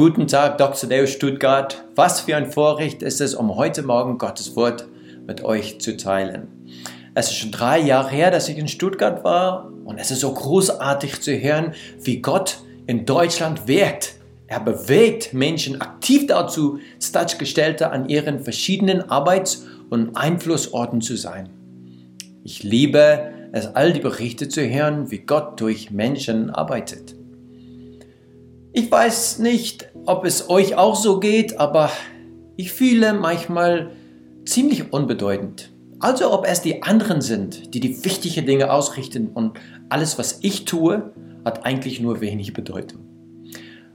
Guten Tag, Dr. Deo Stuttgart. Was für ein Vorrecht ist es, um heute Morgen Gottes Wort mit euch zu teilen. Es ist schon drei Jahre her, dass ich in Stuttgart war und es ist so großartig zu hören, wie Gott in Deutschland wirkt. Er bewegt Menschen aktiv dazu, Stadtgestellte an ihren verschiedenen Arbeits- und Einflussorten zu sein. Ich liebe es, all die Berichte zu hören, wie Gott durch Menschen arbeitet. Ich weiß nicht, ob es euch auch so geht, aber ich fühle manchmal ziemlich unbedeutend. Also ob es die anderen sind, die die wichtigen Dinge ausrichten und alles, was ich tue, hat eigentlich nur wenig Bedeutung.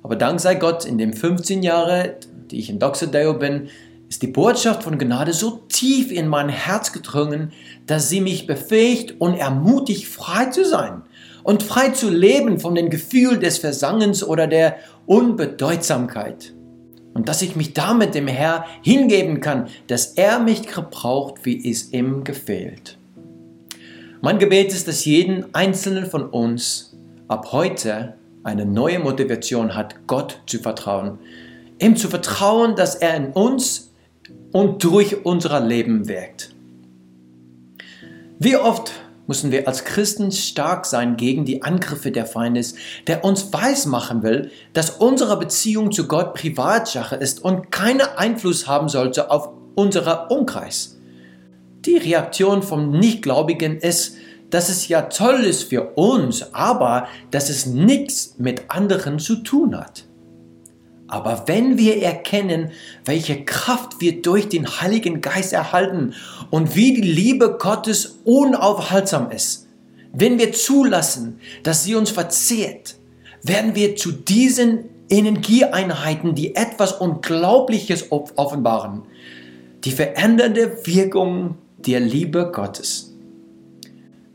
Aber dank sei Gott, in den 15 Jahren, die ich in Doxodeo bin, ist die Botschaft von Gnade so tief in mein Herz gedrungen, dass sie mich befähigt und ermutigt, frei zu sein und frei zu leben von dem Gefühl des Versangens oder der Unbedeutsamkeit. Und dass ich mich damit dem Herr hingeben kann, dass er mich gebraucht, wie es ihm gefällt. Mein Gebet ist, dass jeden einzelnen von uns ab heute eine neue Motivation hat, Gott zu vertrauen. Ihm zu vertrauen, dass er in uns und durch unser Leben wirkt. Wie oft müssen wir als Christen stark sein gegen die Angriffe der Feindes, der uns weismachen will, dass unsere Beziehung zu Gott Privatsache ist und keinen Einfluss haben sollte auf unseren Umkreis. Die Reaktion vom Nichtgläubigen ist, dass es ja toll ist für uns, aber dass es nichts mit anderen zu tun hat. Aber wenn wir erkennen, welche Kraft wir durch den Heiligen Geist erhalten und wie die Liebe Gottes unaufhaltsam ist, wenn wir zulassen, dass sie uns verzehrt, werden wir zu diesen Energieeinheiten, die etwas Unglaubliches offenbaren, die verändernde Wirkung der Liebe Gottes.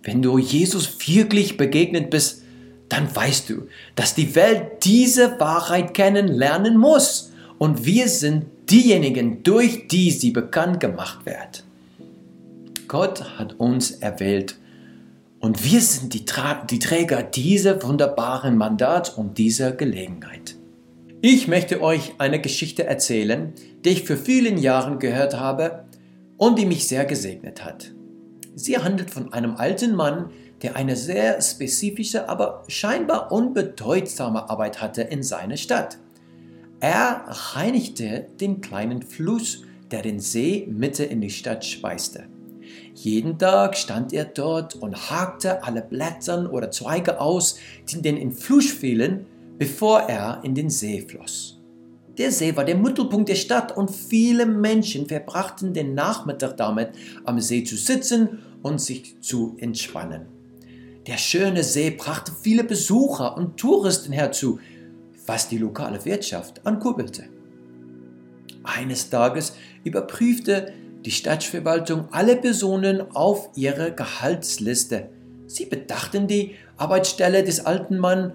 Wenn du Jesus wirklich begegnet bist, dann weißt du, dass die Welt diese Wahrheit kennenlernen muss. Und wir sind diejenigen, durch die sie bekannt gemacht wird. Gott hat uns erwählt und wir sind die, Tra die Träger dieser wunderbaren Mandat und dieser Gelegenheit. Ich möchte euch eine Geschichte erzählen, die ich für vielen Jahren gehört habe und die mich sehr gesegnet hat. Sie handelt von einem alten Mann, der eine sehr spezifische, aber scheinbar unbedeutsame Arbeit hatte in seiner Stadt. Er reinigte den kleinen Fluss, der den See Mitte in die Stadt speiste. Jeden Tag stand er dort und hakte alle Blätter oder Zweige aus, die in den Fluss fielen, bevor er in den See floss. Der See war der Mittelpunkt der Stadt und viele Menschen verbrachten den Nachmittag damit, am See zu sitzen und sich zu entspannen. Der schöne See brachte viele Besucher und Touristen herzu, was die lokale Wirtschaft ankurbelte. Eines Tages überprüfte die Stadtverwaltung alle Personen auf ihre Gehaltsliste. Sie bedachten die Arbeitsstelle des alten Mannes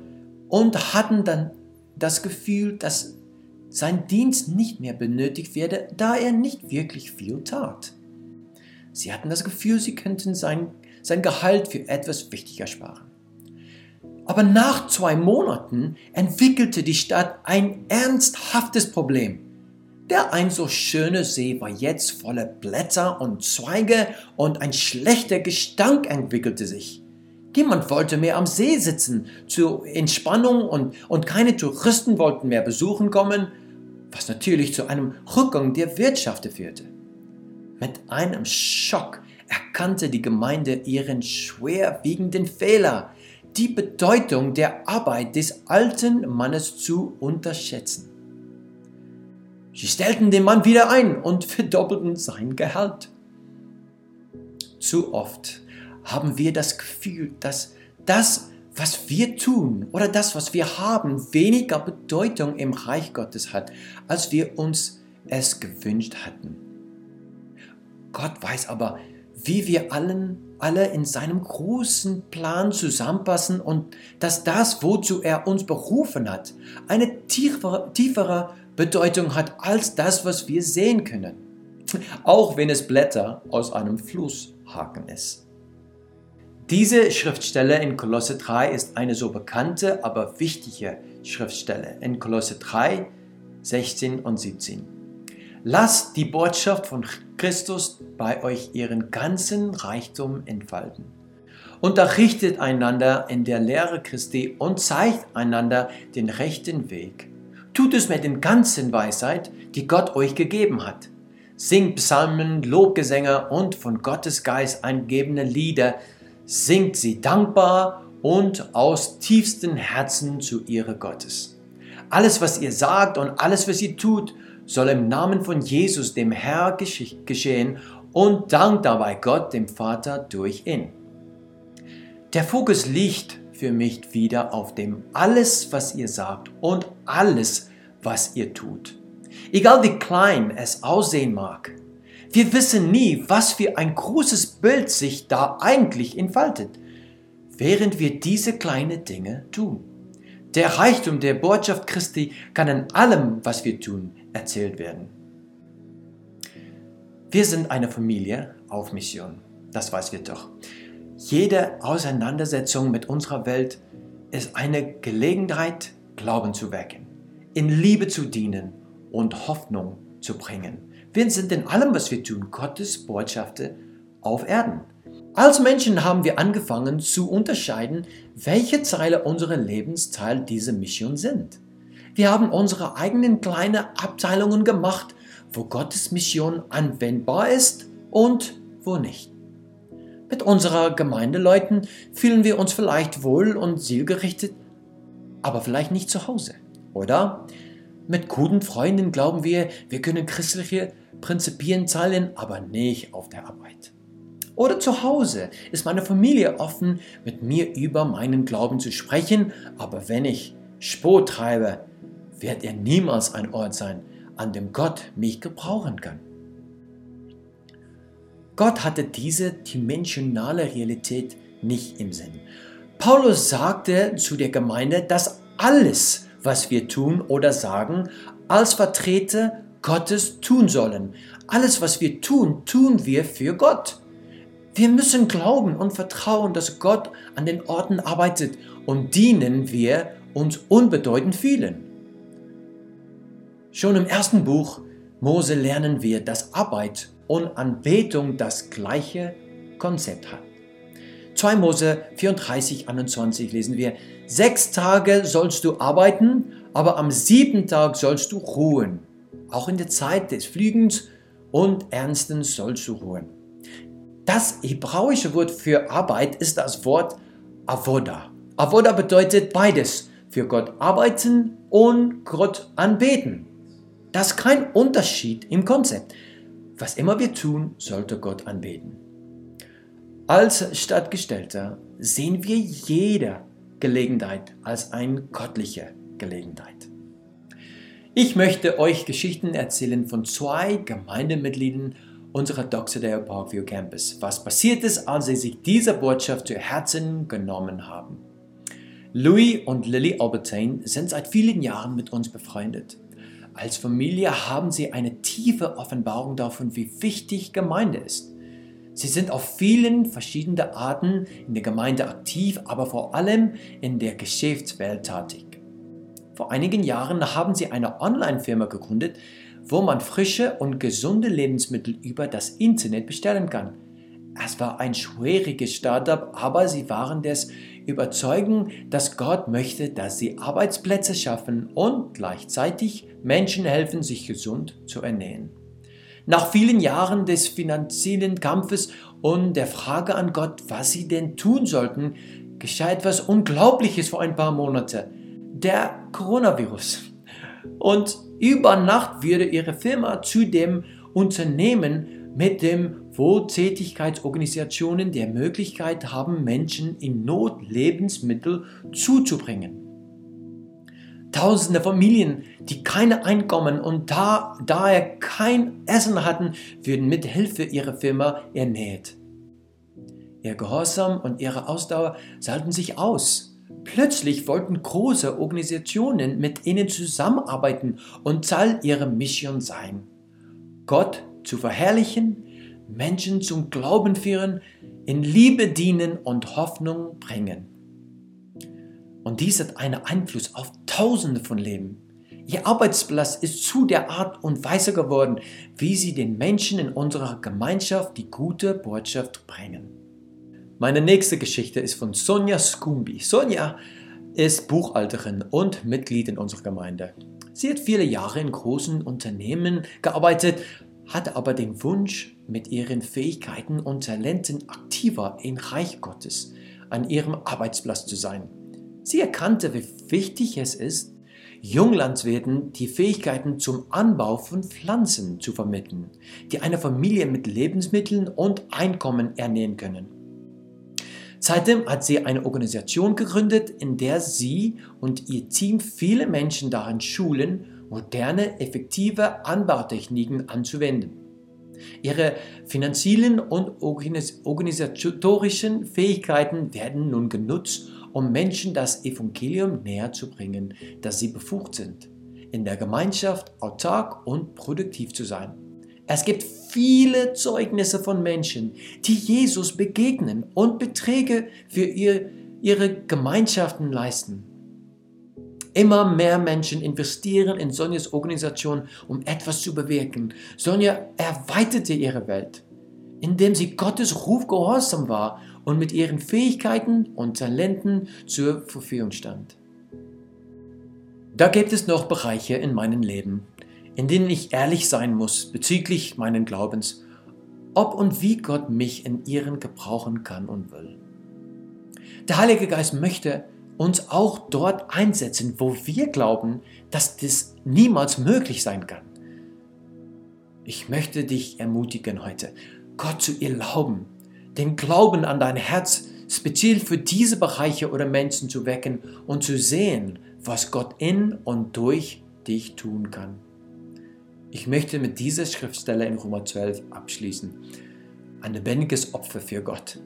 und hatten dann das Gefühl, dass sein Dienst nicht mehr benötigt werde, da er nicht wirklich viel tat. Sie hatten das Gefühl, sie könnten sein sein Gehalt für etwas wichtiger sparen. Aber nach zwei Monaten entwickelte die Stadt ein ernsthaftes Problem. Der ein so schöne See war jetzt voller Blätter und Zweige und ein schlechter Gestank entwickelte sich. Niemand wollte mehr am See sitzen zur Entspannung und, und keine Touristen wollten mehr besuchen kommen, was natürlich zu einem Rückgang der Wirtschaft führte. Mit einem Schock erkannte die Gemeinde ihren schwerwiegenden Fehler, die Bedeutung der Arbeit des alten Mannes zu unterschätzen. Sie stellten den Mann wieder ein und verdoppelten sein Gehalt. Zu oft haben wir das Gefühl, dass das, was wir tun oder das, was wir haben, weniger Bedeutung im Reich Gottes hat, als wir uns es gewünscht hatten. Gott weiß aber, wie wir allen, alle in seinem großen Plan zusammenpassen und dass das, wozu er uns berufen hat, eine tiefere, tiefere Bedeutung hat als das, was wir sehen können. Auch wenn es Blätter aus einem Flusshaken ist. Diese Schriftstelle in Kolosse 3 ist eine so bekannte, aber wichtige Schriftstelle. In Kolosse 3 16 und 17. Lasst die Botschaft von Christus bei euch ihren ganzen Reichtum entfalten. Unterrichtet einander in der Lehre Christi und zeigt einander den rechten Weg. Tut es mit den ganzen Weisheit, die Gott euch gegeben hat. Singt Psalmen, Lobgesänge und von Gottes Geist eingegebene Lieder. Singt sie dankbar und aus tiefstem Herzen zu ihre Gottes. Alles, was ihr sagt und alles, was ihr tut, soll im Namen von Jesus, dem Herr, geschehen und dankt dabei Gott, dem Vater, durch ihn. Der Fokus liegt für mich wieder auf dem alles, was ihr sagt und alles, was ihr tut. Egal wie klein es aussehen mag. Wir wissen nie, was für ein großes Bild sich da eigentlich entfaltet, während wir diese kleinen Dinge tun. Der Reichtum der Botschaft Christi kann in allem, was wir tun, erzählt werden. Wir sind eine Familie auf Mission, das weiß wir doch. Jede Auseinandersetzung mit unserer Welt ist eine Gelegenheit, Glauben zu wecken, in Liebe zu dienen und Hoffnung zu bringen. Wir sind in allem, was wir tun, Gottes Botschafter auf Erden. Als Menschen haben wir angefangen zu unterscheiden, welche Teile unserer Lebensteil diese Mission sind. Wir haben unsere eigenen kleinen Abteilungen gemacht, wo Gottes Mission anwendbar ist und wo nicht. Mit unserer Gemeindeleuten fühlen wir uns vielleicht wohl und zielgerichtet, aber vielleicht nicht zu Hause, oder? Mit guten Freunden glauben wir, wir können christliche Prinzipien teilen, aber nicht auf der Arbeit. Oder zu Hause ist meine Familie offen, mit mir über meinen Glauben zu sprechen, aber wenn ich Sport treibe, wird er niemals ein Ort sein, an dem Gott mich gebrauchen kann. Gott hatte diese dimensionale Realität nicht im Sinn. Paulus sagte zu der Gemeinde, dass alles, was wir tun oder sagen, als Vertreter Gottes tun sollen. Alles, was wir tun, tun wir für Gott. Wir müssen glauben und vertrauen, dass Gott an den Orten arbeitet und dienen wir uns unbedeutend fühlen. Schon im ersten Buch Mose lernen wir, dass Arbeit und Anbetung das gleiche Konzept hat. 2 Mose 34, 21 lesen wir, sechs Tage sollst du arbeiten, aber am siebten Tag sollst du ruhen. Auch in der Zeit des Fliegens und Ernstens sollst du ruhen. Das hebräische Wort für Arbeit ist das Wort Avoda. Avoda bedeutet beides, für Gott arbeiten und Gott anbeten. Das ist kein Unterschied im Konzept. Was immer wir tun, sollte Gott anbeten. Als Stadtgestellter sehen wir jede Gelegenheit als eine göttliche Gelegenheit. Ich möchte euch Geschichten erzählen von zwei Gemeindemitgliedern unserer Doxedale Parkview Campus, was passiert ist, als sie sich diese Botschaft zu Herzen genommen haben. Louis und Lily Albertine sind seit vielen Jahren mit uns befreundet. Als Familie haben sie eine tiefe Offenbarung davon, wie wichtig Gemeinde ist. Sie sind auf vielen verschiedenen Arten in der Gemeinde aktiv, aber vor allem in der Geschäftswelt tätig. Vor einigen Jahren haben sie eine Online-Firma gegründet, wo man frische und gesunde Lebensmittel über das Internet bestellen kann. Es war ein schwieriges Startup, aber sie waren des überzeugen, dass Gott möchte, dass sie Arbeitsplätze schaffen und gleichzeitig Menschen helfen, sich gesund zu ernähren. Nach vielen Jahren des finanziellen Kampfes und der Frage an Gott, was sie denn tun sollten, geschah etwas Unglaubliches vor ein paar Monaten. Der Coronavirus. Und über Nacht wurde ihre Firma zu dem Unternehmen mit dem Wohltätigkeitsorganisationen der Möglichkeit haben, Menschen in Not Lebensmittel zuzubringen. Tausende Familien, die keine Einkommen und da, daher kein Essen hatten, würden mit Hilfe ihrer Firma ernährt. Ihr Gehorsam und ihre Ausdauer salten sich aus. Plötzlich wollten große Organisationen mit ihnen zusammenarbeiten und Teil ihrer Mission sein. Gott zu verherrlichen, Menschen zum Glauben führen, in Liebe dienen und Hoffnung bringen. Und dies hat einen Einfluss auf Tausende von Leben. Ihr Arbeitsplatz ist zu der Art und Weise geworden, wie sie den Menschen in unserer Gemeinschaft die gute Botschaft bringen. Meine nächste Geschichte ist von Sonja Skumbi. Sonja ist Buchhalterin und Mitglied in unserer Gemeinde. Sie hat viele Jahre in großen Unternehmen gearbeitet, hatte aber den Wunsch, mit ihren Fähigkeiten und Talenten aktiver im Reich Gottes an ihrem Arbeitsplatz zu sein. Sie erkannte, wie wichtig es ist, Junglandwirten die Fähigkeiten zum Anbau von Pflanzen zu vermitteln, die eine Familie mit Lebensmitteln und Einkommen ernähren können. Seitdem hat sie eine Organisation gegründet, in der sie und ihr Team viele Menschen daran schulen, moderne, effektive Anbautechniken anzuwenden. Ihre finanziellen und organisatorischen Fähigkeiten werden nun genutzt, um Menschen das Evangelium näher zu bringen, dass sie befugt sind, in der Gemeinschaft autark und produktiv zu sein. Es gibt viele Zeugnisse von Menschen, die Jesus begegnen und Beträge für ihr, ihre Gemeinschaften leisten. Immer mehr Menschen investieren in Sonjas Organisation, um etwas zu bewirken. Sonja erweiterte ihre Welt, indem sie Gottes Ruf gehorsam war und mit ihren Fähigkeiten und Talenten zur Verfügung stand. Da gibt es noch Bereiche in meinem Leben, in denen ich ehrlich sein muss bezüglich meinen Glaubens, ob und wie Gott mich in ihren gebrauchen kann und will. Der Heilige Geist möchte uns auch dort einsetzen, wo wir glauben, dass das niemals möglich sein kann. Ich möchte dich ermutigen heute, Gott zu erlauben, den Glauben an dein Herz speziell für diese Bereiche oder Menschen zu wecken und zu sehen, was Gott in und durch dich tun kann. Ich möchte mit dieser Schriftstelle in Römer 12 abschließen. Ein lebendiges Opfer für Gott.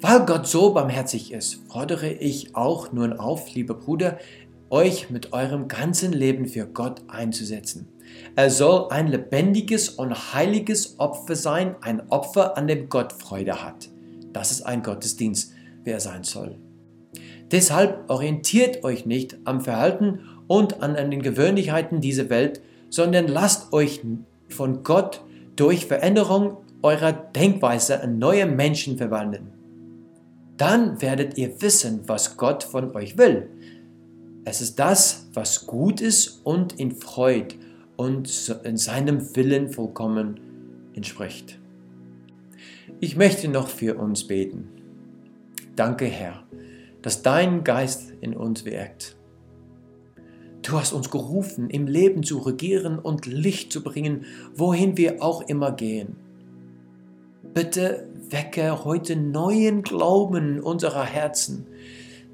Weil Gott so barmherzig ist, fordere ich auch nun auf, liebe Bruder, euch mit eurem ganzen Leben für Gott einzusetzen. Er soll ein lebendiges und heiliges Opfer sein, ein Opfer, an dem Gott Freude hat. Das ist ein Gottesdienst, wie er sein soll. Deshalb orientiert euch nicht am Verhalten und an den Gewöhnlichkeiten dieser Welt, sondern lasst euch von Gott durch Veränderung eurer Denkweise in neue Menschen verwandeln. Dann werdet ihr wissen, was Gott von euch will. Es ist das, was gut ist und ihn freut und in seinem Willen vollkommen entspricht. Ich möchte noch für uns beten. Danke, Herr, dass dein Geist in uns wirkt. Du hast uns gerufen, im Leben zu regieren und Licht zu bringen, wohin wir auch immer gehen. Bitte wecke heute neuen Glauben unserer Herzen,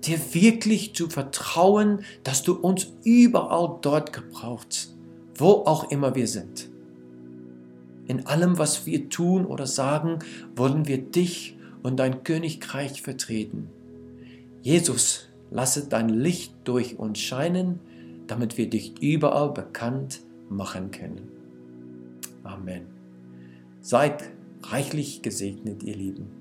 dir wirklich zu vertrauen, dass du uns überall dort gebrauchst wo auch immer wir sind. In allem, was wir tun oder sagen, wollen wir dich und dein Königreich vertreten. Jesus, lasse dein Licht durch uns scheinen, damit wir dich überall bekannt machen können. Amen. Seid reichlich gesegnet, ihr Lieben.